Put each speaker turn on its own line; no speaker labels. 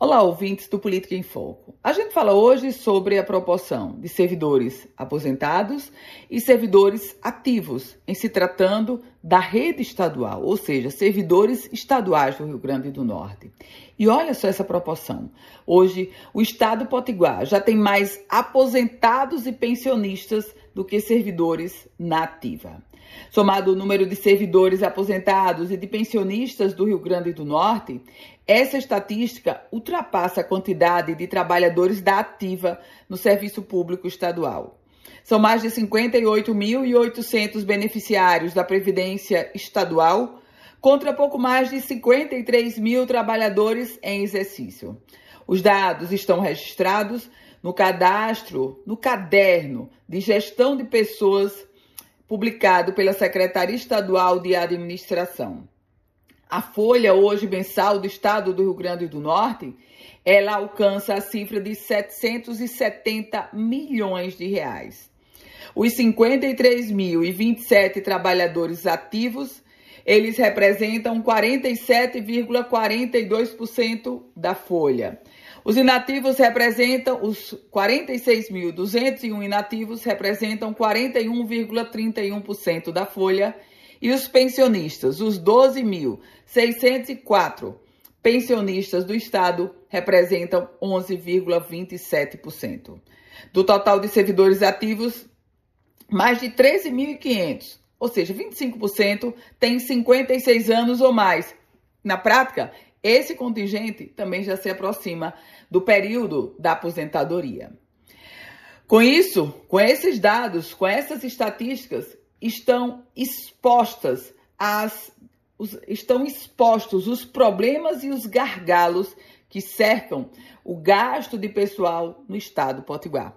Olá, ouvintes do Política em Foco. A gente fala hoje sobre a proporção de servidores aposentados e servidores ativos em se tratando da rede estadual, ou seja, servidores estaduais do Rio Grande do Norte. E olha só essa proporção. Hoje, o estado potiguar já tem mais aposentados e pensionistas do que servidores na ativa. Somado o número de servidores aposentados e de pensionistas do Rio Grande do Norte, essa estatística ultrapassa a quantidade de trabalhadores da ativa no serviço público estadual. São mais de 58.800 beneficiários da Previdência Estadual, contra pouco mais de 53 mil trabalhadores em exercício. Os dados estão registrados no cadastro, no caderno de gestão de pessoas publicado pela Secretaria Estadual de Administração. A folha hoje mensal do Estado do Rio Grande do Norte, ela alcança a cifra de 770 milhões de reais. Os 53.027 trabalhadores ativos, eles representam 47,42% da folha. Os inativos representam, os 46.201 inativos representam 41,31% da folha e os pensionistas, os 12.604 pensionistas do Estado, representam 11,27%. Do total de servidores ativos, mais de 13.500, ou seja, 25%, têm 56 anos ou mais. Na prática, esse contingente também já se aproxima do período da aposentadoria. Com isso, com esses dados, com essas estatísticas, estão expostas as os, estão expostos os problemas e os gargalos que cercam o gasto de pessoal no estado potiguar.